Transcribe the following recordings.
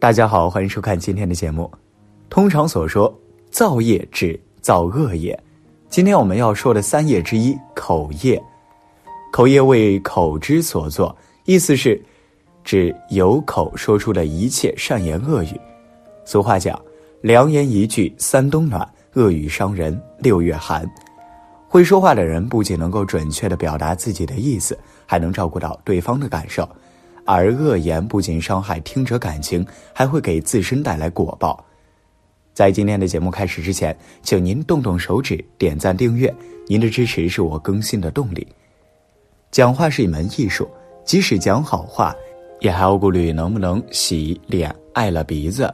大家好，欢迎收看今天的节目。通常所说，造业指造恶业。今天我们要说的三业之一，口业。口业为口之所作，意思是指由口说出的一切善言恶语。俗话讲，良言一句三冬暖，恶语伤人六月寒。会说话的人不仅能够准确的表达自己的意思，还能照顾到对方的感受。而恶言不仅伤害听者感情，还会给自身带来果报。在今天的节目开始之前，请您动动手指点赞订阅，您的支持是我更新的动力。讲话是一门艺术，即使讲好话，也还要顾虑能不能洗脸碍了鼻子。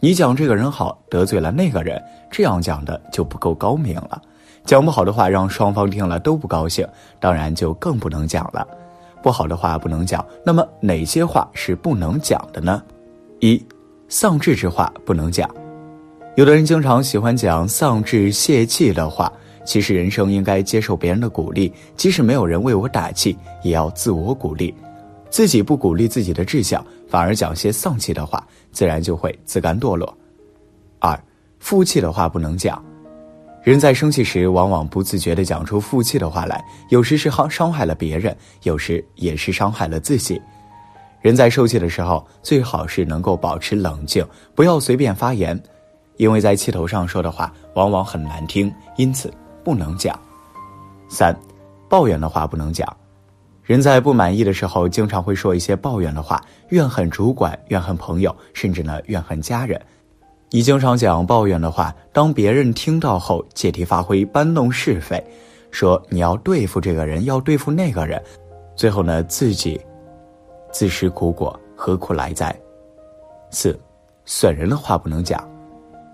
你讲这个人好，得罪了那个人，这样讲的就不够高明了。讲不好的话，让双方听了都不高兴，当然就更不能讲了。不好的话不能讲，那么哪些话是不能讲的呢？一，丧志之话不能讲。有的人经常喜欢讲丧志泄气的话，其实人生应该接受别人的鼓励，即使没有人为我打气，也要自我鼓励。自己不鼓励自己的志向，反而讲些丧气的话，自然就会自甘堕落。二，负气的话不能讲。人在生气时，往往不自觉地讲出负气的话来，有时是伤伤害了别人，有时也是伤害了自己。人在受气的时候，最好是能够保持冷静，不要随便发言，因为在气头上说的话往往很难听，因此不能讲。三，抱怨的话不能讲。人在不满意的时候，经常会说一些抱怨的话，怨恨主管，怨恨朋友，甚至呢怨恨家人。你经常讲抱怨的话，当别人听到后，借题发挥，搬弄是非，说你要对付这个人，要对付那个人，最后呢自己自食苦果，何苦来哉？四，损人的话不能讲。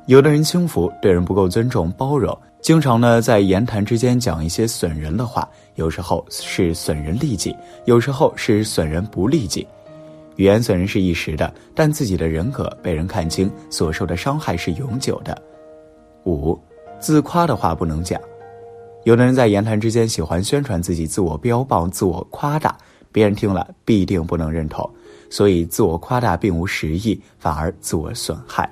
有的人轻浮，对人不够尊重包容，经常呢在言谈之间讲一些损人的话，有时候是损人利己，有时候是损人不利己。语言损人是一时的，但自己的人格被人看清，所受的伤害是永久的。五，自夸的话不能讲。有的人在言谈之间喜欢宣传自己，自我标榜，自我夸大，别人听了必定不能认同，所以自我夸大并无实意，反而自我损害。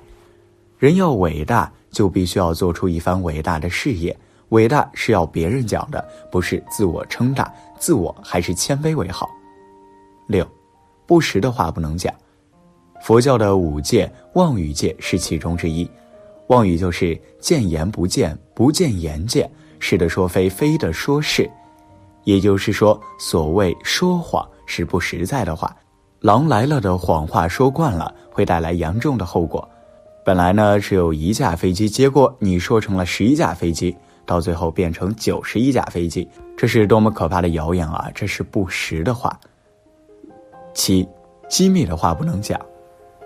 人要伟大，就必须要做出一番伟大的事业。伟大是要别人讲的，不是自我称大，自我还是谦卑为好。六。不实的话不能讲，佛教的五戒，妄语戒是其中之一。妄语就是见言不见，不见言见，是的说非，非的说是。也就是说，所谓说谎是不实在的话。狼来了的谎话说惯了，会带来严重的后果。本来呢只有一架飞机，结果你说成了十一架飞机，到最后变成九十一架飞机，这是多么可怕的谣言啊！这是不实的话。七，机密的话不能讲。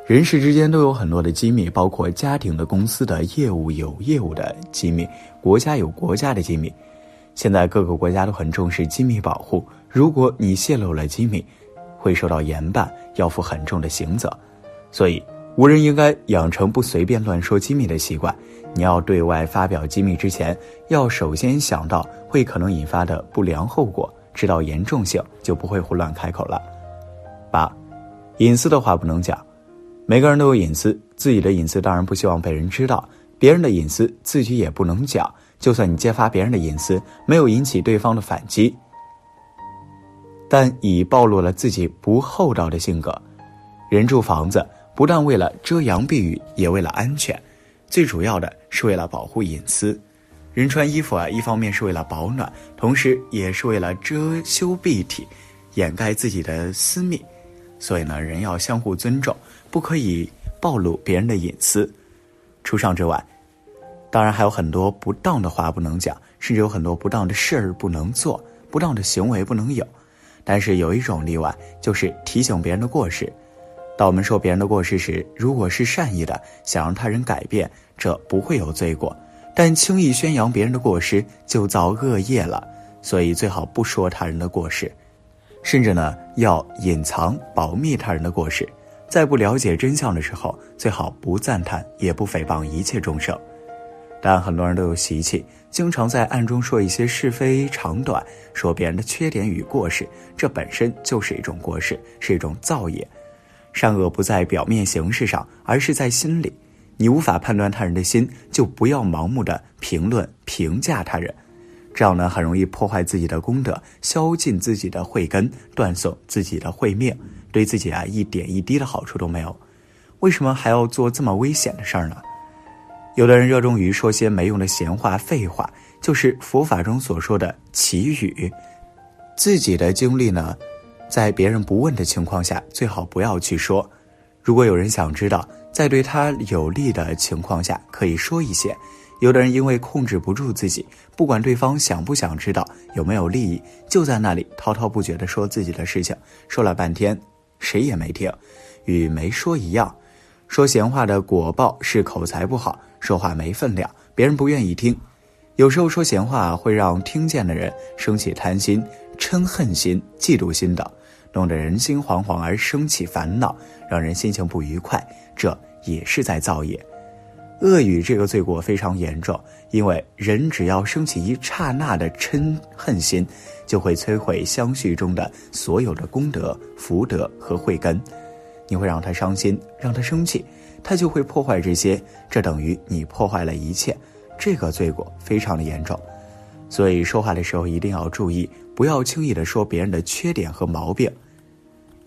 人事之间都有很多的机密，包括家庭的、公司的业务有业务的机密，国家有国家的机密。现在各个国家都很重视机密保护，如果你泄露了机密，会受到严办，要负很重的刑责。所以，无人应该养成不随便乱说机密的习惯。你要对外发表机密之前，要首先想到会可能引发的不良后果，知道严重性，就不会胡乱开口了。八，隐私的话不能讲。每个人都有隐私，自己的隐私当然不希望被人知道，别人的隐私自己也不能讲。就算你揭发别人的隐私，没有引起对方的反击，但已暴露了自己不厚道的性格。人住房子，不但为了遮阳避雨，也为了安全，最主要的是为了保护隐私。人穿衣服啊，一方面是为了保暖，同时也是为了遮羞蔽体，掩盖自己的私密。所以呢，人要相互尊重，不可以暴露别人的隐私。除上之外，当然还有很多不当的话不能讲，甚至有很多不当的事儿不能做，不当的行为不能有。但是有一种例外，就是提醒别人的过失。当我们说别人的过失时，如果是善意的，想让他人改变，这不会有罪过；但轻易宣扬别人的过失，就造恶业了。所以最好不说他人的过失。甚至呢，要隐藏、保密他人的过失，在不了解真相的时候，最好不赞叹，也不诽谤一切众生。但很多人都有习气，经常在暗中说一些是非长短，说别人的缺点与过失，这本身就是一种过失，是一种造业。善恶不在表面形式上，而是在心里。你无法判断他人的心，就不要盲目的评论评价他人，这样呢很容易破坏自己的功德，消尽自己的慧根，断送自己的慧命，对自己啊一点一滴的好处都没有。为什么还要做这么危险的事儿呢？有的人热衷于说些没用的闲话、废话，就是佛法中所说的祈语。自己的经历呢，在别人不问的情况下，最好不要去说。如果有人想知道，在对他有利的情况下，可以说一些。有的人因为控制不住自己，不管对方想不想知道，有没有利益，就在那里滔滔不绝地说自己的事情，说了半天，谁也没听，与没说一样。说闲话的果报是口才不好，说话没分量，别人不愿意听。有时候说闲话会让听见的人生起贪心、嗔恨心、嫉妒心等。弄得人心惶惶而生起烦恼，让人心情不愉快，这也是在造业。恶语这个罪过非常严重，因为人只要升起一刹那的嗔恨心，就会摧毁相续中的所有的功德、福德和慧根。你会让他伤心，让他生气，他就会破坏这些，这等于你破坏了一切。这个罪过非常的严重，所以说话的时候一定要注意。不要轻易的说别人的缺点和毛病。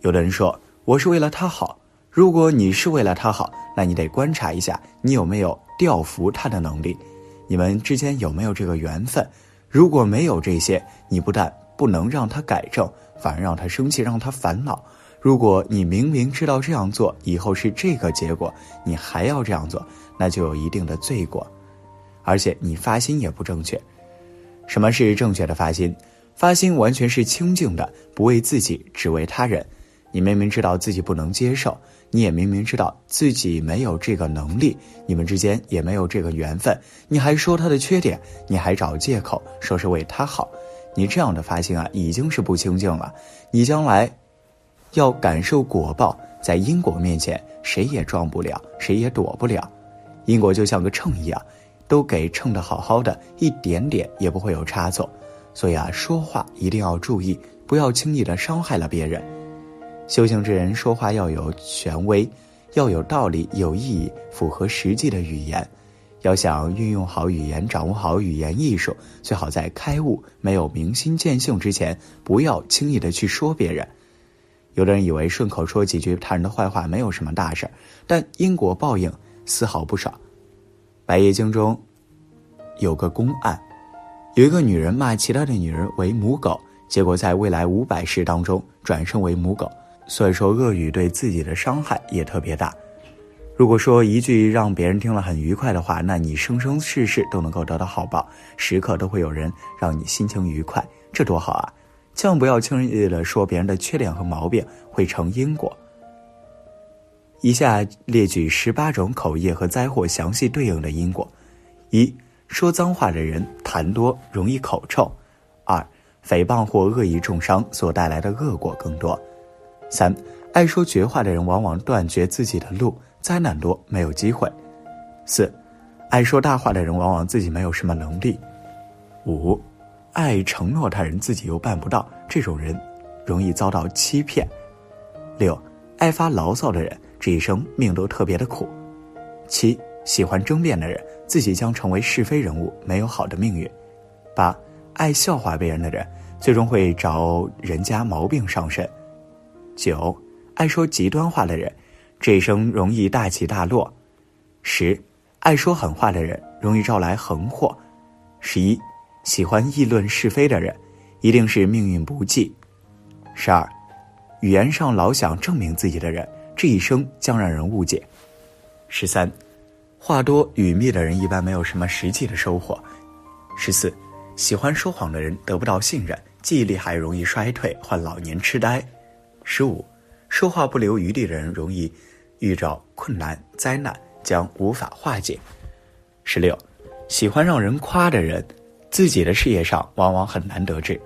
有的人说我是为了他好，如果你是为了他好，那你得观察一下你有没有调服他的能力，你们之间有没有这个缘分。如果没有这些，你不但不能让他改正，反而让他生气，让他烦恼。如果你明明知道这样做以后是这个结果，你还要这样做，那就有一定的罪过，而且你发心也不正确。什么是正确的发心？发心完全是清净的，不为自己，只为他人。你明明知道自己不能接受，你也明明知道自己没有这个能力，你们之间也没有这个缘分，你还说他的缺点，你还找借口说是为他好，你这样的发心啊，已经是不清净了。你将来要感受果报，在因果面前，谁也装不了，谁也躲不了。因果就像个秤一样，都给称的好好的，一点点也不会有差错。所以啊，说话一定要注意，不要轻易的伤害了别人。修行之人说话要有权威，要有道理、有意义、符合实际的语言。要想运用好语言，掌握好语言艺术，最好在开悟、没有明心见性之前，不要轻易的去说别人。有的人以为顺口说几句他人的坏话没有什么大事但因果报应丝毫不少。《白夜经》中有个公案。有一个女人骂其他的女人为母狗，结果在未来五百世当中转生为母狗。所以说，恶语对自己的伤害也特别大。如果说一句让别人听了很愉快的话，那你生生世世都能够得到好报，时刻都会有人让你心情愉快，这多好啊！千万不要轻易的说别人的缺点和毛病，会成因果。以下列举十八种口业和灾祸详细对应的因果：一。说脏话的人痰多，容易口臭；二，诽谤或恶意重伤所带来的恶果更多；三，爱说绝话的人往往断绝自己的路，灾难多，没有机会；四，爱说大话的人往往自己没有什么能力；五，爱承诺他人自己又办不到，这种人容易遭到欺骗；六，爱发牢骚的人这一生命都特别的苦；七。喜欢争辩的人，自己将成为是非人物，没有好的命运。八，爱笑话别人的人，最终会找人家毛病上身。九，爱说极端话的人，这一生容易大起大落。十，爱说狠话的人，容易招来横祸。十一，喜欢议论是非的人，一定是命运不济。十二，语言上老想证明自己的人，这一生将让人误解。十三。话多语密的人一般没有什么实际的收获。十四，喜欢说谎的人得不到信任，记忆力还容易衰退，患老年痴呆。十五，说话不留余地的人容易遇着困难灾难，将无法化解。十六，喜欢让人夸的人，自己的事业上往往很难得志。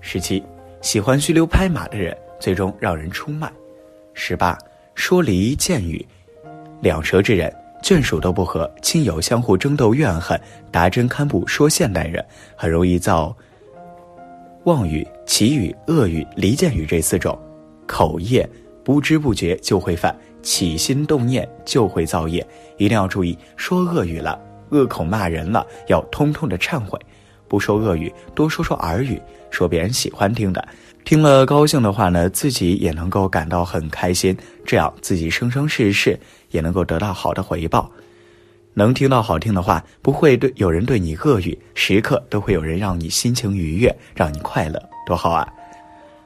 十七，喜欢虚流拍马的人，最终让人出卖。十八，说离间语，两舌之人。眷属都不和，亲友相互争斗怨恨，达真堪布说现代人很容易造妄语、绮语、恶语、离间语这四种口业，不知不觉就会犯，起心动念就会造业，一定要注意，说恶语了、恶口骂人了，要通通的忏悔；不说恶语，多说说耳语，说别人喜欢听的，听了高兴的话呢，自己也能够感到很开心，这样自己生生世世也能够得到好的回报。能听到好听的话，不会对有人对你恶语，时刻都会有人让你心情愉悦，让你快乐，多好啊！